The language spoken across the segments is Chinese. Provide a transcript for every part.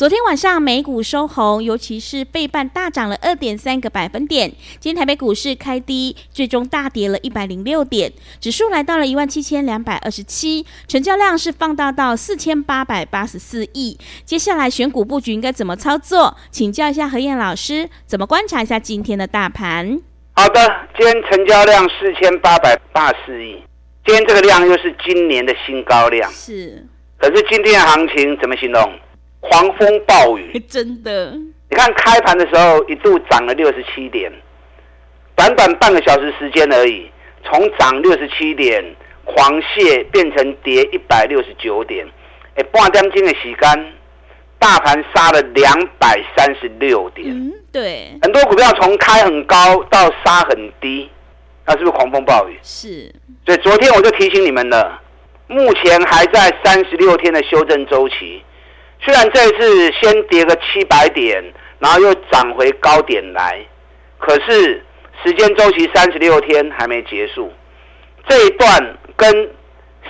昨天晚上美股收红，尤其是费半大涨了二点三个百分点。今天台北股市开低，最终大跌了一百零六点，指数来到了一万七千两百二十七，成交量是放大到四千八百八十四亿。接下来选股布局应该怎么操作？请教一下何燕老师，怎么观察一下今天的大盘？好的，今天成交量四千八百八十四亿，今天这个量又是今年的新高量。是，可是今天的行情怎么形容？狂风暴雨，真的。你看开盘的时候一度涨了六十七点，短短半个小时时间而已，从涨六十七点狂泻变成跌一百六十九点，哎，半点钟的时间，大盘杀了两百三十六点。嗯，对。很多股票从开很高到杀很低，那是不是狂风暴雨？是。所以昨天我就提醒你们了，目前还在三十六天的修正周期。虽然这一次先跌个七百点，然后又涨回高点来，可是时间周期三十六天还没结束，这一段跟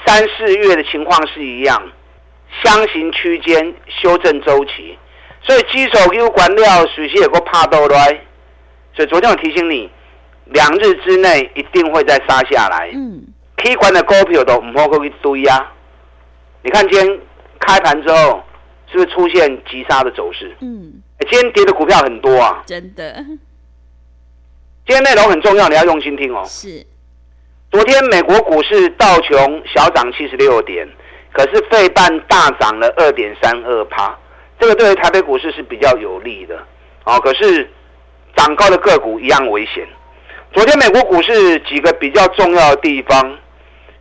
三四月的情况是一样，箱型区间修正周期，所以基础有关料水气也够怕到来，所以昨天我提醒你，两日之内一定会再杀下来。嗯，K 管的股票都唔好去堆啊！你看今天开盘之后。是不是出现急杀的走势？嗯，今天跌的股票很多啊，真的。今天内容很重要，你要用心听哦。是。昨天美国股市道琼小涨七十六点，可是费半大涨了二点三二趴，这个对于台北股市是比较有利的。哦，可是涨高的个股一样危险。昨天美国股市几个比较重要的地方，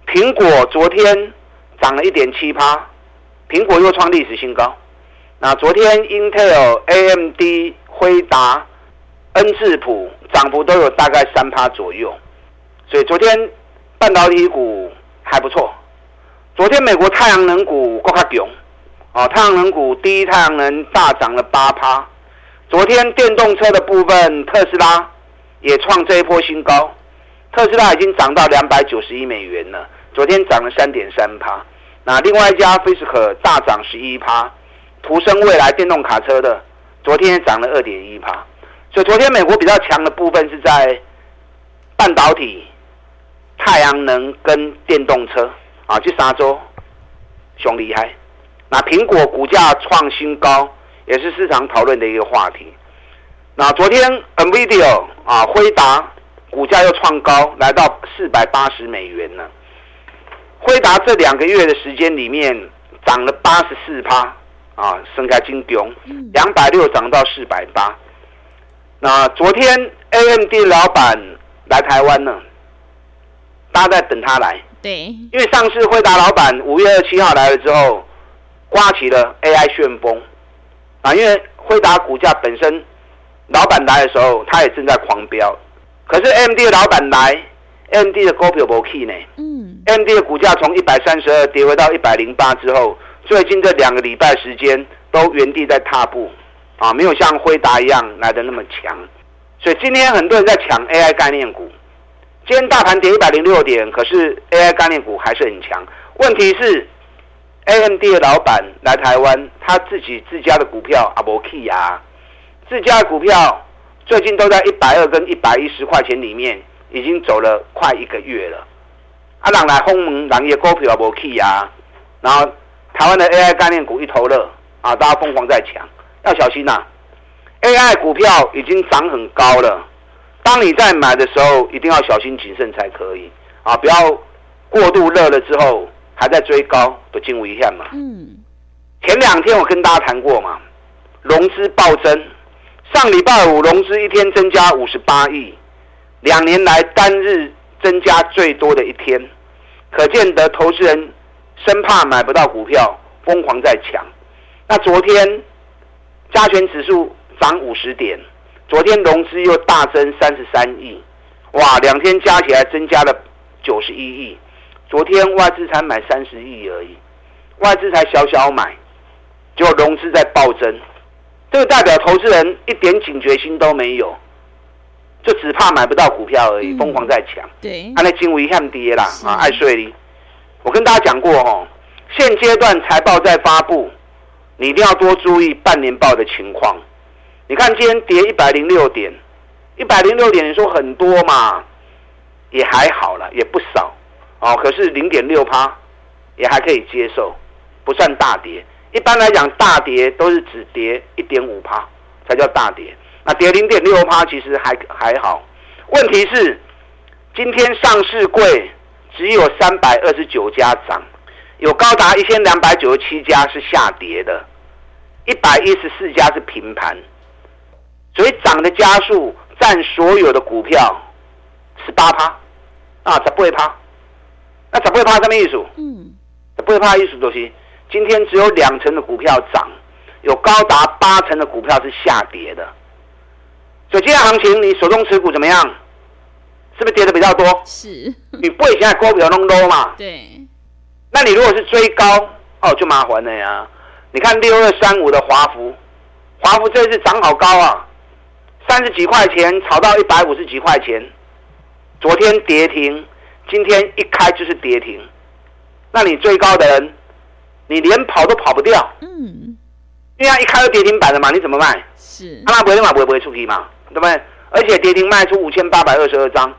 苹果昨天涨了一点七趴。苹果又创历史新高。那昨天，Intel、AMD、辉达、恩智浦涨幅都有大概三趴左右，所以昨天半导体股还不错。昨天美国太阳能股够卡囧，哦，太阳能股第一太阳能大涨了八趴。昨天电动车的部分，特斯拉也创这一波新高，特斯拉已经涨到两百九十亿美元了，昨天涨了三点三趴。那另外一家菲斯可大涨十一趴，途升未来电动卡车的昨天涨了二点一趴，所以昨天美国比较强的部分是在半导体、太阳能跟电动车啊，去沙洲熊厉害。那苹果股价创新高，也是市场讨论的一个话题。那昨天 NVIDIA 啊，辉达股价又创高，来到四百八十美元了。辉达这两个月的时间里面涨了八十四趴啊，升开金标，两百六涨到四百八。那昨天 AMD 老板来台湾呢，大家在等他来。对，因为上次辉达老板五月二十七号来了之后，刮起了 AI 旋风啊，因为辉达股价本身，老板来的时候，他也正在狂飙，可是 AMD 的老板来。AMD 的股票没起呢，嗯，AMD 的股价从一百三十二跌回到一百零八之后，最近这两个礼拜时间都原地在踏步，啊，没有像辉达一样来的那么强，所以今天很多人在抢 AI 概念股。今天大盘跌一百零六点，可是 AI 概念股还是很强。问题是，AMD 的老板来台湾，他自己自家的股票啊没起啊，自家的股票最近都在一百二跟一百一十块钱里面。已经走了快一个月了，啊，人来轰门，人也股票也无去啊，然后台湾的 AI 概念股一头热啊，大家疯狂在抢，要小心呐、啊！AI 股票已经涨很高了，当你在买的时候，一定要小心谨慎才可以啊，不要过度热了之后还在追高，都惊危险嘛。嗯，前两天我跟大家谈过嘛，融资暴增，上礼拜五融资一天增加五十八亿。两年来单日增加最多的一天，可见得投资人生怕买不到股票，疯狂在抢。那昨天加权指数涨五十点，昨天融资又大增三十三亿，哇，两天加起来增加了九十一亿。昨天外资才买三十亿而已，外资才小小买，结果融资在暴增，这个代表投资人一点警觉心都没有。就只怕买不到股票而已，疯狂在抢。对，按那金维汉跌啦啊，爱睡哩。我跟大家讲过哦，现阶段财报在发布，你一定要多注意半年报的情况。你看今天跌一百零六点，一百零六点，你说很多嘛，也还好了，也不少哦。可是零点六趴也还可以接受，不算大跌。一般来讲，大跌都是只跌一点五趴才叫大跌。那跌零点六趴，其实还还好。问题是，今天上市柜只有三百二十九家涨，有高达一千两百九十七家是下跌的，一百一十四家是平盘。所以涨的家数占所有的股票十八趴啊，十八趴。那十八趴什么意思？嗯，十八趴意思就是今天只有两成的股票涨，有高达八成的股票是下跌的。所以今天行情，你手中持股怎么样？是不是跌的比较多？是。你不会现在股票弄多嘛？对。那你如果是追高，哦，就麻烦了呀。你看六二三五的华孚，华孚这次涨好高啊，三十几块钱炒到一百五十几块钱，昨天跌停，今天一开就是跌停。那你追高的人，你连跑都跑不掉。嗯。因为它一开就跌停板了嘛，你怎么卖？是。他那不会嘛，不会不会出去嘛？对不对？而且跌停卖出五千八百二十二张，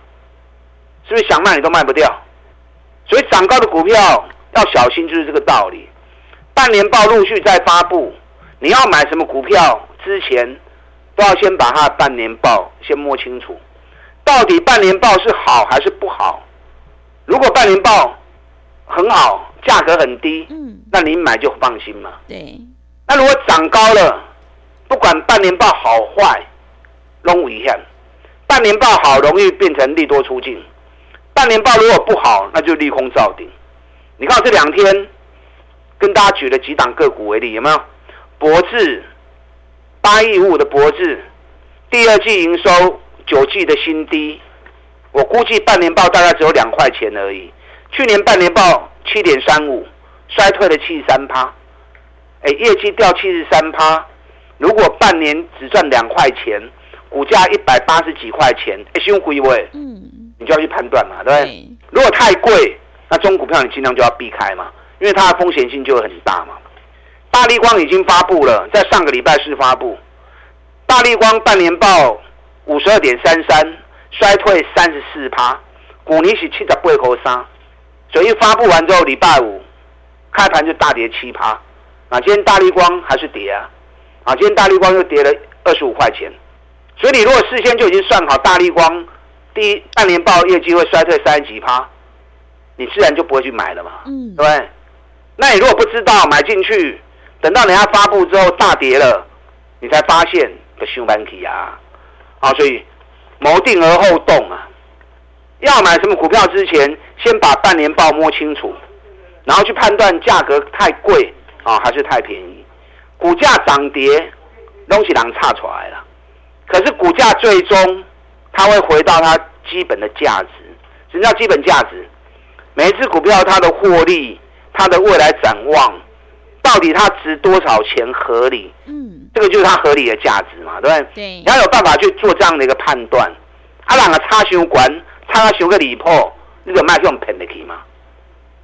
是不是想卖你都卖不掉？所以涨高的股票要小心，就是这个道理。半年报陆续在发布，你要买什么股票之前，都要先把它的半年报先摸清楚，到底半年报是好还是不好？如果半年报很好，价格很低，嗯，那你买就放心嘛。对。那如果涨高了，不管半年报好坏。拢一样，半年报好容易变成利多出尽，半年报如果不好，那就利空造顶。你看这两天跟大家举了几档个股为例，有没有？博智八亿五的博智，第二季营收九季的新低，我估计半年报大概只有两块钱而已。去年半年报七点三五，衰退了七十三趴，哎，业绩掉七十三趴，如果半年只赚两块钱。股价一百八十几块钱，哎，兄贵位，嗯，你就要去判断嘛，对不对？对，如果太贵，那中股票你尽量就要避开嘛，因为它的风险性就会很大嘛。大力光已经发布了，在上个礼拜四发布，大力光半年报五十二点三三，衰退三十四趴，股尼是七十八块三，所以一发布完之后，礼拜五开盘就大跌七趴，啊，今天大力光还是跌啊，啊，今天大力光又跌了二十五块钱。所以你如果事先就已经算好大力光第一半年报业绩会衰退三十几趴，你自然就不会去买了嘛，嗯，对不对？那你如果不知道买进去，等到人家发布之后大跌了，你才发现的凶板起啊，啊，所以谋定而后动啊，要买什么股票之前，先把半年报摸清楚，然后去判断价格太贵啊还是太便宜，股价涨跌东西囊差出来了。可是股价最终它会回到它基本的价值，什么叫基本价值？每一只股票它的获利、它的未来展望，到底它值多少钱合理？嗯，这个就是它合理的价值嘛，对不对？对。你要有办法去做这样的一个判断。啊，两个差修管，差修个理破，你就卖这种便宜嘛？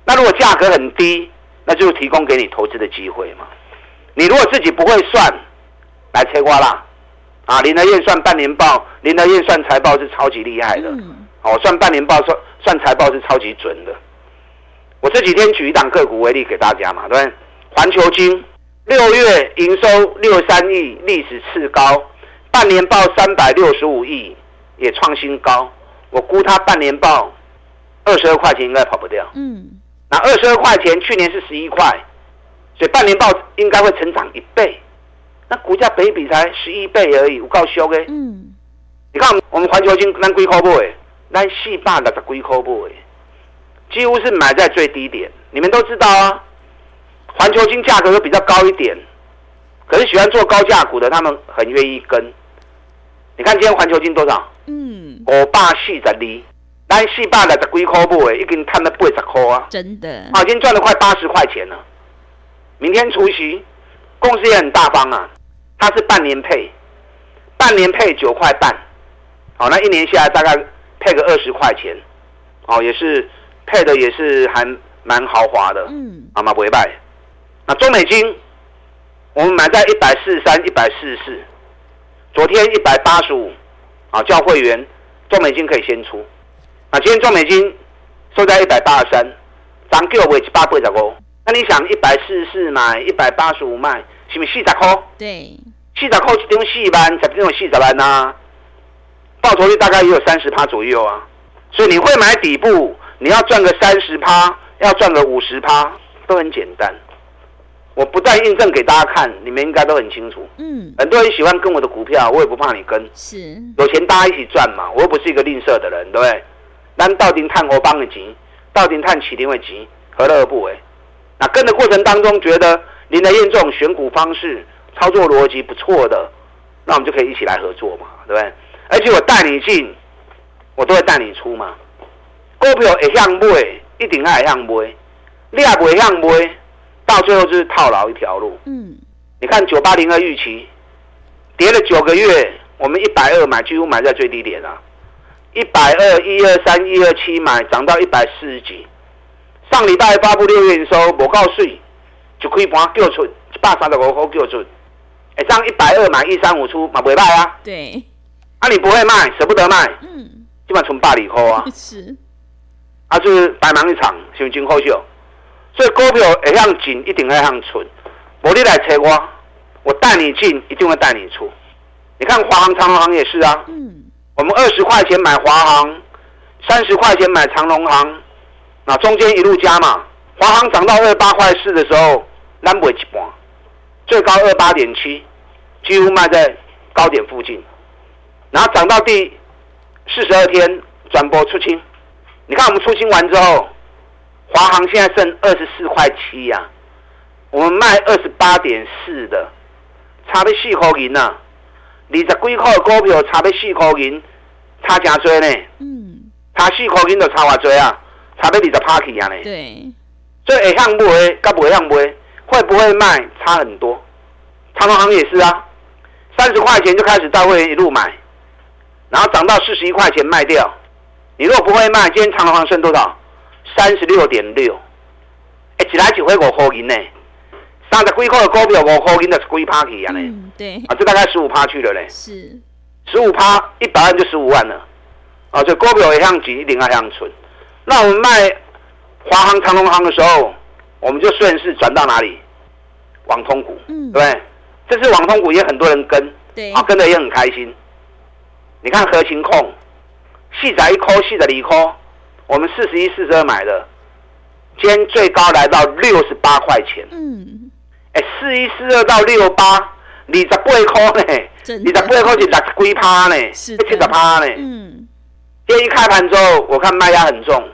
那如果价格很低，那就提供给你投资的机会嘛。你如果自己不会算，来切瓜啦。啊，林德燕算半年报，林德燕算财报是超级厉害的。哦，算半年报算算财报是超级准的。我这几天举一档个股为例给大家嘛，对不对？环球金六月营收六三亿，历史次高，半年报三百六十五亿，也创新高。我估它半年报二十二块钱应该跑不掉。嗯，那二十二块钱去年是十一块，所以半年报应该会成长一倍。那股价本益比才十一倍而已，有够俗的。嗯，你看我们环球金咱几块买，咱四百六十几块买，几乎是买在最低点。你们都知道啊，环球金价格都比较高一点，可是喜欢做高价股的，他们很愿意跟。你看今天环球金多少？嗯，五百四十二，咱四百六十几块买，已经赚了八十块啊！真的啊，已经赚了快八十块钱了。明天除夕，公司也很大方啊，它是半年配，半年配九块半，好，那一年下来大概配个二十块钱，哦，也是配的也是还蛮豪华的，嗯，好嘛，不会败。那中美金，我们买在一百四十三、一百四十四，昨天一百八十五，啊，叫会员中美金可以先出，啊今天中美金收在一百八十三，涨给我一百八十五。那你想一百四十四买，一百八十五卖，是不是四十块？对，四十块一张四万，十张四十万呐，报酬率大概也有三十趴左右啊。所以你会买底部，你要赚个三十趴，要赚个五十趴，都很简单。我不再印证给大家看，你们应该都很清楚。嗯，很多人喜欢跟我的股票，我也不怕你跟。是，有钱大家一起赚嘛，我又不是一个吝啬的人，对不对？咱到底探我帮的钱，到底探起点的钱，何乐而不为？那跟的过程当中，觉得林德燕这种选股方式、操作逻辑不错的，那我们就可以一起来合作嘛，对不对？而且我带你进，我都会带你出嘛。股票会向买，一定爱向买，你也不会向买，到最后就是套牢一条路。嗯，你看九八零二预期跌了九个月，我们一百二买，几乎买在最低点啊，一百二、一二三、一二七买，涨到一百四十几。上礼拜发布六月营收，我告诉你，就可以把它叫出一百三十五块叫出。哎，这样一百二买一三五出，嘛不会卖啊？对，啊，你不会卖，舍不得卖，嗯，基本上存八里块啊，是，啊，就是白忙一场，是不是真好笑？所以股票会向进，一定会向出。我你来找我，我带你进，一定会带你出。你看华航、长荣航也是啊，嗯，我们二十块钱买华航，三十块钱买长隆航。那中间一路加嘛，华航涨到二八块四的时候，咱卖一半，最高二八点七，几乎卖在高点附近。然后涨到第四十二天转播出清，你看我们出清完之后，华航现在剩二十四块七呀，我们卖二十八点四的，差了四块银呐，二十几块的股票差了四块银，差真多呢。嗯，差四块银就差偌多啊。差不多二十趴起啊呢，对，所以会向买，跟不会向买，会不会卖差很多。长隆行也是啊，三十块钱就开始在会员一路买，然后涨到四十一块钱卖掉。你如果不会卖，今天长隆行剩多少？三十六点六。哎，一来一回五块银呢，三十几块的股票五块银就是几趴起啊呢？嗯，对，啊，这大概十五趴去了嘞。是，十五趴一百万就十五万了。啊，所以股票会向进，一定要向存。那我们卖华航、长隆航的时候，我们就顺势转到哪里？网通股，嗯，对不对？这次网通股也很多人跟，对，啊，跟的也很开心。你看合情控，细仔一颗，细的一颗，我们四十一、四十二买的，今天最高来到六十八块钱。嗯，哎，四一、四二到六八，二十八块呢，二十八块是六十几趴呢，是七十趴呢。嗯，今天一开盘之后，我看卖压很重。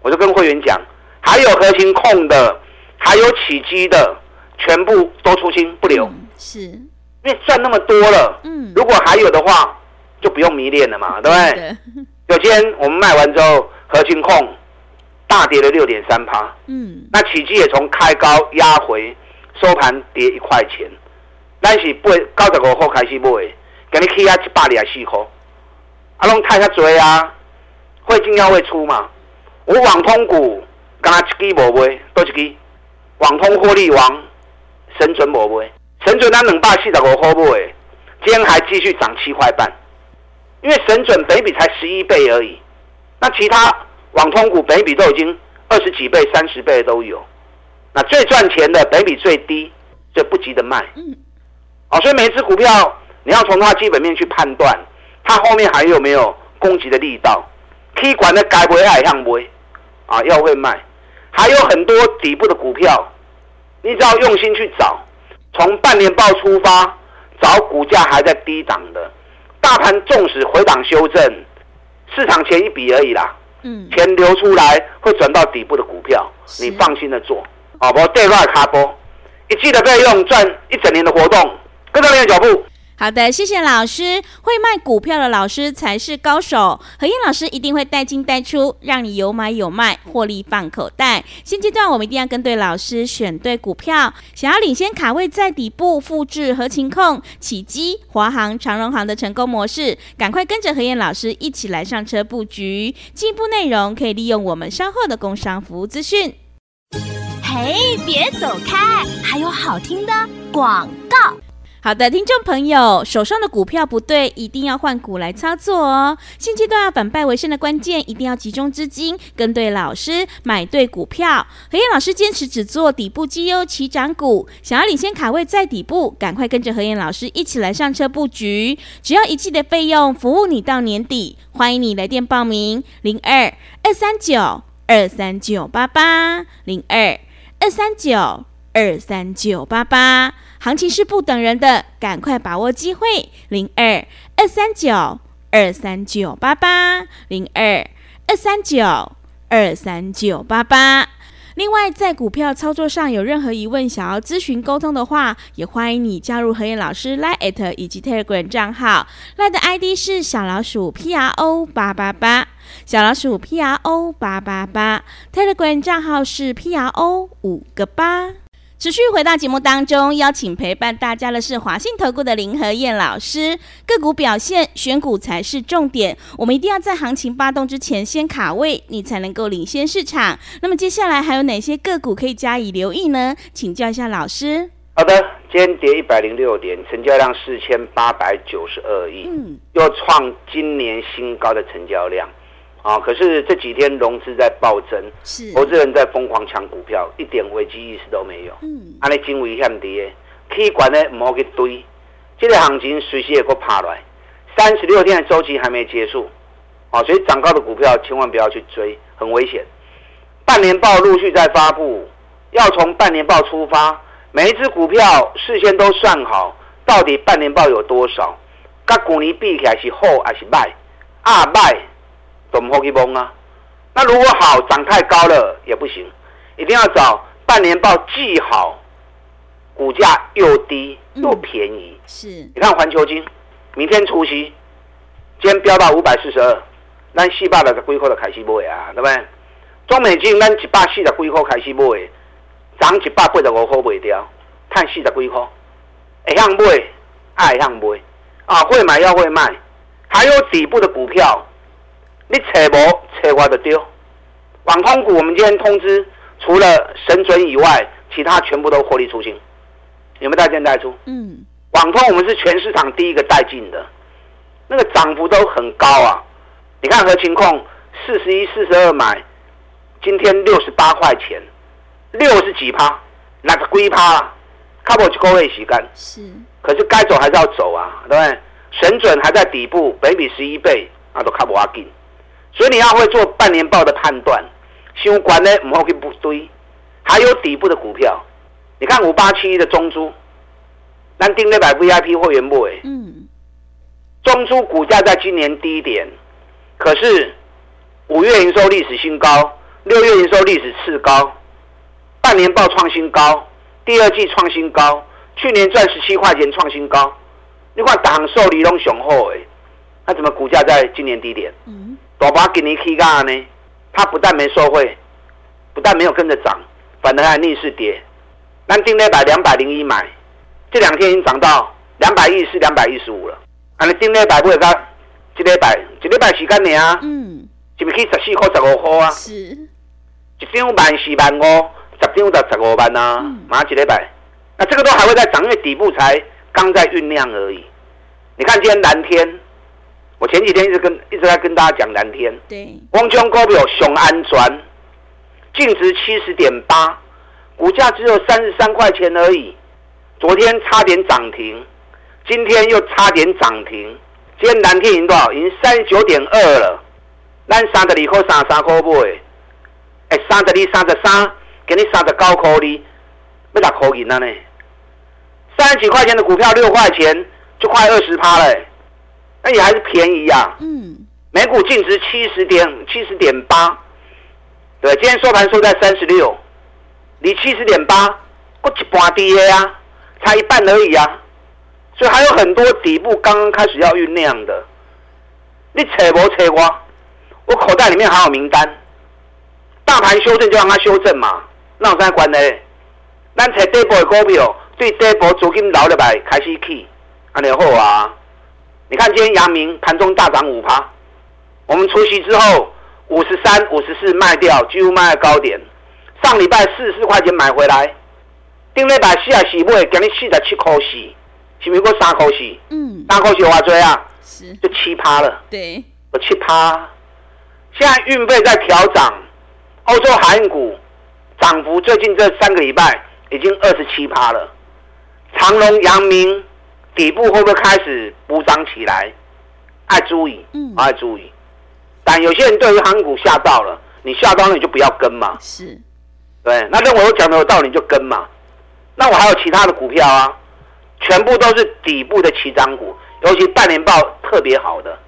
我就跟会员讲，还有核心控的，还有起基的，全部都出清不留，嗯、是，因为赚那么多了。嗯，如果还有的话，就不用迷恋了嘛，对不对？有今天我们卖完之后，核心控大跌了六点三趴。嗯，那起基也从开高压回，收盘跌一块钱。但是八九十五块开始买，给你起啊一百二十四块，啊拢太下追啊，会进要会出嘛。我网通股刚刚一支无卖，多一支网通获利王神准无卖，神准咱两百四十五块买，今天还继续涨七块半，因为神准北比才十一倍而已，那其他网通股北比都已经二十几倍、三十倍都有，那最赚钱的北比最低，就不急着卖。嗯，哦，所以每一只股票你要从它基本面去判断，它后面还有没有攻击的力道，可以管的该不会还向买。啊，要会卖，还有很多底部的股票，你只要用心去找，从半年报出发，找股价还在低档的，大盘纵使回档修正，市场前一笔而已啦。嗯，钱流出来会转到底部的股票，你放心的做。好，我对外卡波，一季的费用赚一整年的活动，跟上你的脚步。好的，谢谢老师。会卖股票的老师才是高手。何燕老师一定会带进带出，让你有买有卖，获利放口袋。现阶段我们一定要跟对老师，选对股票。想要领先卡位在底部，复制合情控、启基、华航、长荣航的成功模式，赶快跟着何燕老师一起来上车布局。进一步内容可以利用我们稍后的工商服务资讯。嘿，别走开，还有好听的广告。好的，听众朋友，手上的股票不对，一定要换股来操作哦。现阶段要反败为胜的关键，一定要集中资金，跟对老师，买对股票。何燕老师坚持只做底部绩优起涨股，想要领先卡位在底部，赶快跟着何燕老师一起来上车布局。只要一季的费用，服务你到年底。欢迎你来电报名：零二二三九二三九八八零二二三九二三九八八。行情是不等人的，赶快把握机会，零二二三九二三九八八，零二二三九二三九八八。另外，在股票操作上有任何疑问，想要咨询沟通的话，也欢迎你加入何燕老师 Line@ 以及 Telegram 账号，Line 的 ID 是小老鼠 P R O 八八八，小老鼠 P R O 八八八，Telegram 账号是 P R O 五个八。持续回到节目当中，邀请陪伴大家的是华信投顾的林和燕老师。个股表现，选股才是重点。我们一定要在行情发动之前先卡位，你才能够领先市场。那么接下来还有哪些个股可以加以留意呢？请教一下老师。好的，今天跌一百零六点，成交量四千八百九十二亿，嗯，又创今年新高的成交量。啊！可是这几天融资在暴增，是投资人在疯狂抢股票，一点危机意识都没有。嗯，安尼真危险的，可管呢唔好去堆。这个行情随时也会爬来，三十六天的周期还没结束，啊，所以涨高的股票千万不要去追，很危险。半年报陆续在发布，要从半年报出发，每一只股票事先都算好，到底半年报有多少，甲去年比起来是好还是坏？啊，坏。怎么去崩啊？那如果好涨太高了也不行，一定要找半年报既好，股价又低又便宜。嗯、是，你看环球金，明天除夕，今天飙到五百四十二，咱四百六十几块就开始买啊，对不对？中美金咱一百四十几块开始买，涨一百八十五块卖掉，赚四十几块，会向买，爱向买啊，会买要会卖，还有底部的股票。你扯不扯我就丢，网通股我们今天通知，除了神准以外，其他全部都获利出清，有没有带进带出？嗯，网通我们是全市场第一个带进的，那个涨幅都很高啊！你看合勤控四十一、四十二买，今天六十八块钱，六十几趴，那个龟趴了，靠不住高位洗干。是，可是该走还是要走啊，对不对？神准还在底部，北比十一倍，那都靠不阿紧。所以你要会做半年报的判断，相关呢唔好去不堆，还有底部的股票，你看五八七一的中租，咱订那百 VIP 会员买，嗯，中珠股价在今年低点，可是五月营收历史新高，六月营收历史次高，半年报创新高，第二季创新高，去年赚十七块钱创新高，你看档受理拢雄厚诶，那怎么股价在今年低点？嗯。大把给你起价呢，它不但没受惠，不但没有跟着涨，反而还逆势跌。咱定那百两百零一买，这两天已经涨到两百一十、两百一十五了。啊，你定那百不会它，这礼拜，一礼拜时间呢啊？嗯，是不是可以十四块十五块啊？是，一张万四万五，十张就十五万啊。马上一礼拜，那这个都还会再涨，因为底部才刚在酝酿而已。你看今天蓝天。我前几天一直跟一直在跟大家讲蓝天，对，光江高票雄安专，净值七十点八，股价只有三十三块钱而已，昨天差点涨停，今天又差点涨停，今天蓝天已经多少？已经三十九点二了，咱三十二块三十三块买，哎，三十二三十三，给你三十九块哩，要六块银了呢，三十几块钱的股票六块钱就快二十趴了。那也还是便宜呀、啊。嗯，每股净值七十点七十点八，对，今天收盘收在三十六，离七十点八，过一半低呀，差一半而已啊，所以还有很多底部刚刚开始要酝酿的，你扯不扯我？我口袋里面还有名单，大盘修正就让它修正嘛，那有啥关呢？咱找底部的股票，对底部资金留下来开始起，安尼好啊！你看今天阳明盘中大涨五趴，我们除夕之后五十三、五十四卖掉，几乎卖在高点。上礼拜四十四块钱买回来，顶礼拜四啊四买，今日四十七块四，是不是过三块四？嗯，三块四有多少啊？是，就七趴了。对，有七趴。现在运费在调涨，欧洲海运股涨幅最近这三个礼拜已经二十七趴了。长隆、阳明底部会不会开始补涨起来？爱注意，嗯，爱注意。但有些人对于航股吓到了，你吓到了你就不要跟嘛。是，对，那认为我讲的有道理你就跟嘛。那我还有其他的股票啊，全部都是底部的起涨股，尤其半年报特别好的，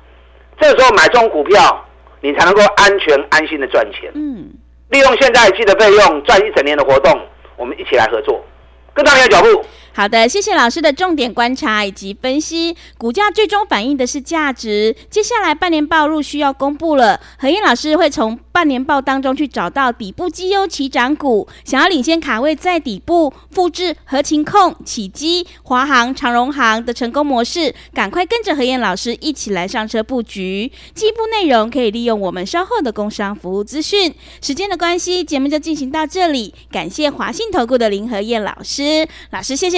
这时候买这种股票。你才能够安全安心的赚钱。嗯，利用现在季的费用赚一整年的活动，我们一起来合作，跟上你的脚步。好的，谢谢老师的重点观察以及分析。股价最终反映的是价值。接下来半年报入需要公布了，何燕老师会从半年报当中去找到底部绩优起涨股，想要领先卡位在底部，复制合情控、启基、华航、长荣航的成功模式，赶快跟着何燕老师一起来上车布局。进一步内容可以利用我们稍后的工商服务资讯。时间的关系，节目就进行到这里。感谢华信投顾的林和燕老师，老师谢谢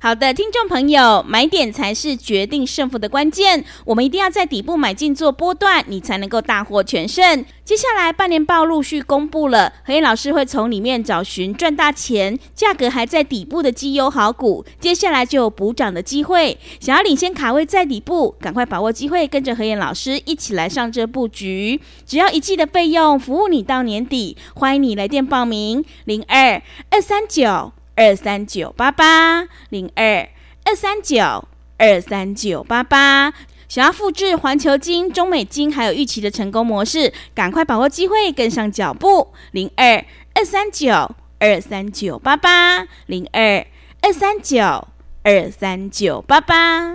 好的，听众朋友，买点才是决定胜负的关键。我们一定要在底部买进做波段，你才能够大获全胜。接下来半年报陆续公布了，何燕老师会从里面找寻赚大钱、价格还在底部的绩优好股。接下来就有补涨的机会，想要领先卡位在底部，赶快把握机会，跟着何燕老师一起来上这布局。只要一季的费用，服务你到年底。欢迎你来电报名：零二二三九。二三九八八零二二三九二三九八八，想要复制环球金、中美金还有预期的成功模式，赶快把握机会，跟上脚步。零二二三九二三九八八零二二三九二三九八八。